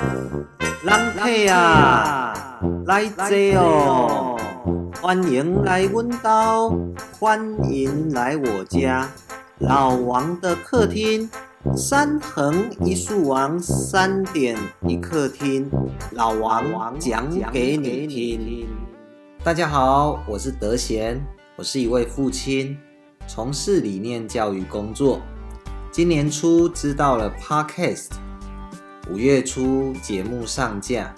人客啊，来坐哦！欢迎来阮家，欢迎来我家。老王的客厅，三横一竖王，三点一客厅。老王讲给你听。大家好，我是德贤，我是一位父亲，从事理念教育工作。今年初知道了 Podcast，五月初节目上架，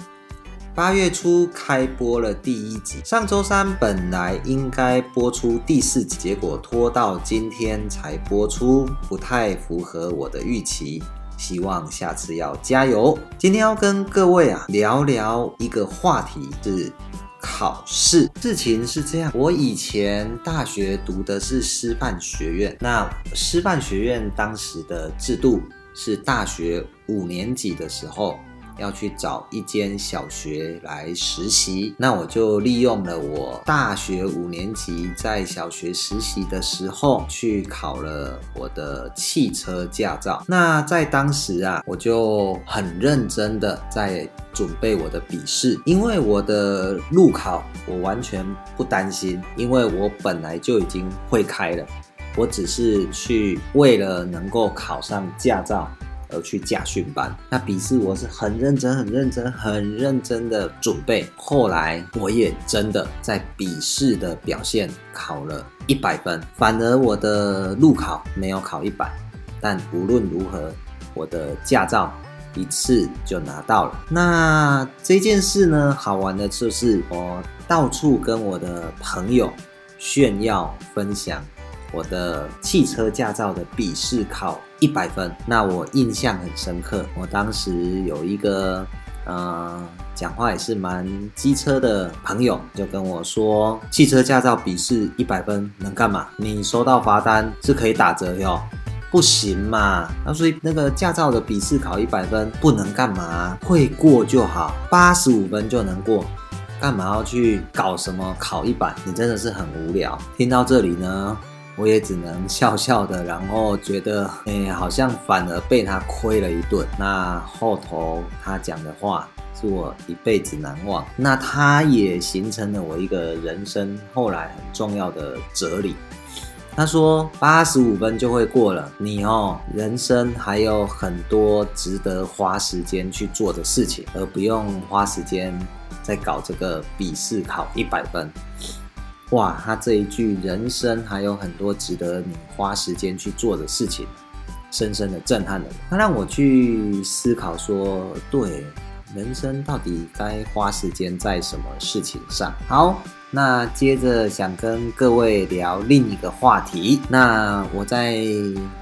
八月初开播了第一集。上周三本来应该播出第四集，结果拖到今天才播出，不太符合我的预期。希望下次要加油。今天要跟各位啊聊聊一个话题是。考试事情是这样，我以前大学读的是师范学院，那师范学院当时的制度是大学五年级的时候。要去找一间小学来实习，那我就利用了我大学五年级在小学实习的时候，去考了我的汽车驾照。那在当时啊，我就很认真的在准备我的笔试，因为我的路考我完全不担心，因为我本来就已经会开了，我只是去为了能够考上驾照。而去驾训班，那笔试我是很认真、很认真、很认真的准备。后来我也真的在笔试的表现考了一百分，反而我的路考没有考一百。但无论如何，我的驾照一次就拿到了。那这件事呢，好玩的就是我到处跟我的朋友炫耀分享。我的汽车驾照的笔试考一百分，那我印象很深刻。我当时有一个呃，讲话也是蛮机车的朋友，就跟我说，汽车驾照笔试一百分能干嘛？你收到罚单是可以打折哟，不行嘛？那所以那个驾照的笔试考一百分不能干嘛？会过就好，八十五分就能过，干嘛要去搞什么考一百？你真的是很无聊。听到这里呢？我也只能笑笑的，然后觉得，哎，好像反而被他亏了一顿。那后头他讲的话是我一辈子难忘。那他也形成了我一个人生后来很重要的哲理。他说，八十五分就会过了，你哦，人生还有很多值得花时间去做的事情，而不用花时间在搞这个笔试考一百分。哇，他这一句“人生还有很多值得你花时间去做的事情”，深深的震撼了我。他让我去思考说，对，人生到底该花时间在什么事情上？好，那接着想跟各位聊另一个话题。那我再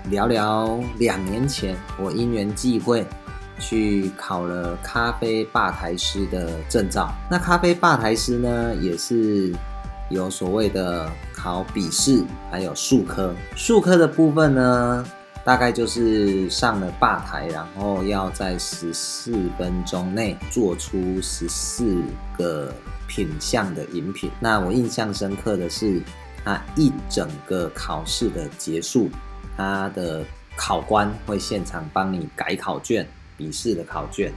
聊聊两年前，我因缘际会去考了咖啡吧台师的证照。那咖啡吧台师呢，也是。有所谓的考笔试，还有术科。术科的部分呢，大概就是上了吧台，然后要在十四分钟内做出十四个品相的饮品。那我印象深刻的是，他一整个考试的结束，他的考官会现场帮你改考卷，笔试的考卷。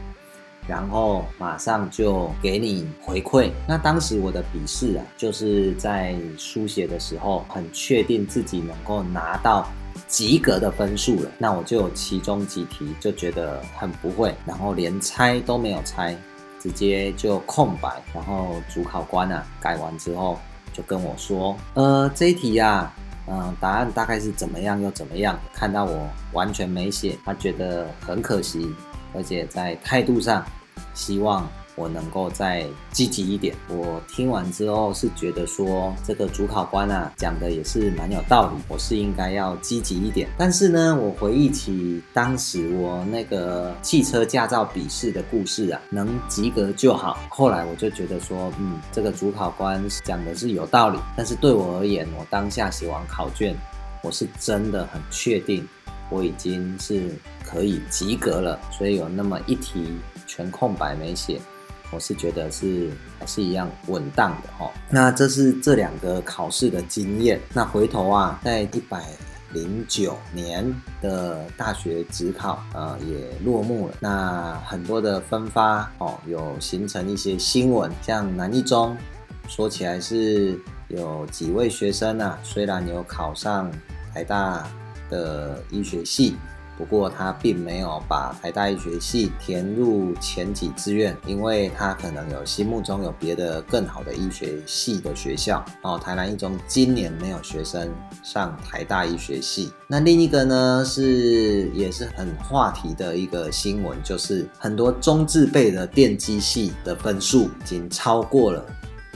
然后马上就给你回馈。那当时我的笔试啊，就是在书写的时候，很确定自己能够拿到及格的分数了。那我就有其中几题就觉得很不会，然后连猜都没有猜，直接就空白。然后主考官啊改完之后就跟我说：“呃，这一题呀，嗯，答案大概是怎么样又怎么样。”看到我完全没写，他觉得很可惜。而且在态度上，希望我能够再积极一点。我听完之后是觉得说，这个主考官啊讲的也是蛮有道理，我是应该要积极一点。但是呢，我回忆起当时我那个汽车驾照笔试的故事啊，能及格就好。后来我就觉得说，嗯，这个主考官讲的是有道理。但是对我而言，我当下写完考卷，我是真的很确定。我已经是可以及格了，所以有那么一题全空白没写，我是觉得是还是一样稳当的哈。那这是这两个考试的经验。那回头啊，在一百零九年的大学职考呃也落幕了，那很多的分发哦有形成一些新闻，像南一中说起来是有几位学生啊，虽然有考上台大的医学系。不过他并没有把台大医学系填入前几志愿，因为他可能有心目中有别的更好的医学系的学校。哦，台南一中今年没有学生上台大医学系。那另一个呢，是也是很话题的一个新闻，就是很多中字辈的电机系的分数已经超过了。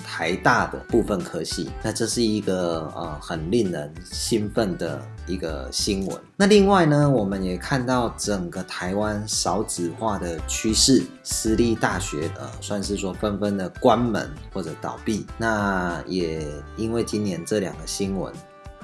台大的部分科系，那这是一个呃很令人兴奋的一个新闻。那另外呢，我们也看到整个台湾少子化的趋势，私立大学呃算是说纷纷的关门或者倒闭。那也因为今年这两个新闻。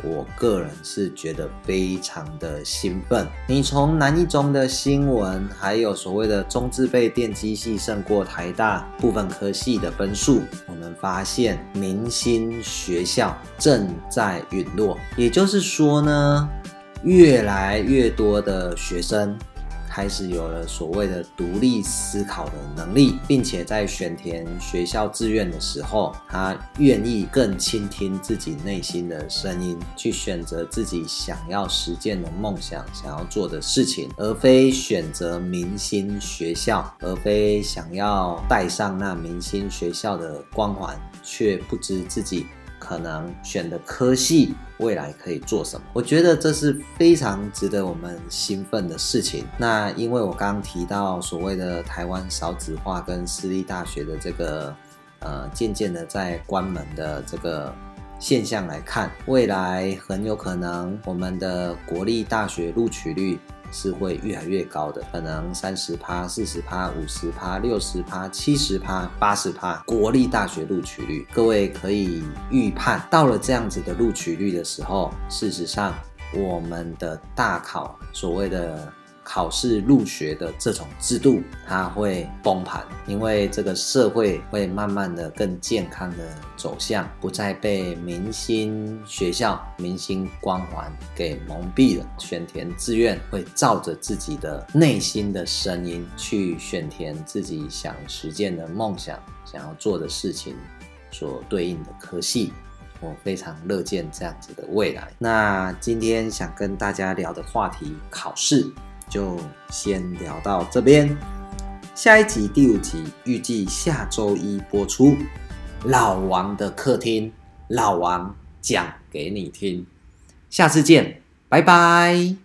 我个人是觉得非常的兴奋。你从南一中的新闻，还有所谓的中自备电机系胜过台大部分科系的分数，我们发现明星学校正在陨落。也就是说呢，越来越多的学生。开始有了所谓的独立思考的能力，并且在选填学校志愿的时候，他愿意更倾听自己内心的声音，去选择自己想要实践的梦想、想要做的事情，而非选择明星学校，而非想要带上那明星学校的光环，却不知自己。可能选的科系未来可以做什么？我觉得这是非常值得我们兴奋的事情。那因为我刚刚提到所谓的台湾少子化跟私立大学的这个呃渐渐的在关门的这个现象来看，未来很有可能我们的国立大学录取率。是会越来越高的，可能三十趴、四十趴、五十趴、六十趴、七十趴、八十趴。国立大学录取率，各位可以预判，到了这样子的录取率的时候，事实上我们的大考所谓的。考试入学的这种制度，它会崩盘，因为这个社会会慢慢的更健康的走向，不再被明星学校、明星光环给蒙蔽了。选填志愿会照着自己的内心的声音去选填自己想实践的梦想、想要做的事情所对应的科系。我非常乐见这样子的未来。那今天想跟大家聊的话题，考试。就先聊到这边，下一集第五集预计下周一播出。老王的客厅，老王讲给你听，下次见，拜拜。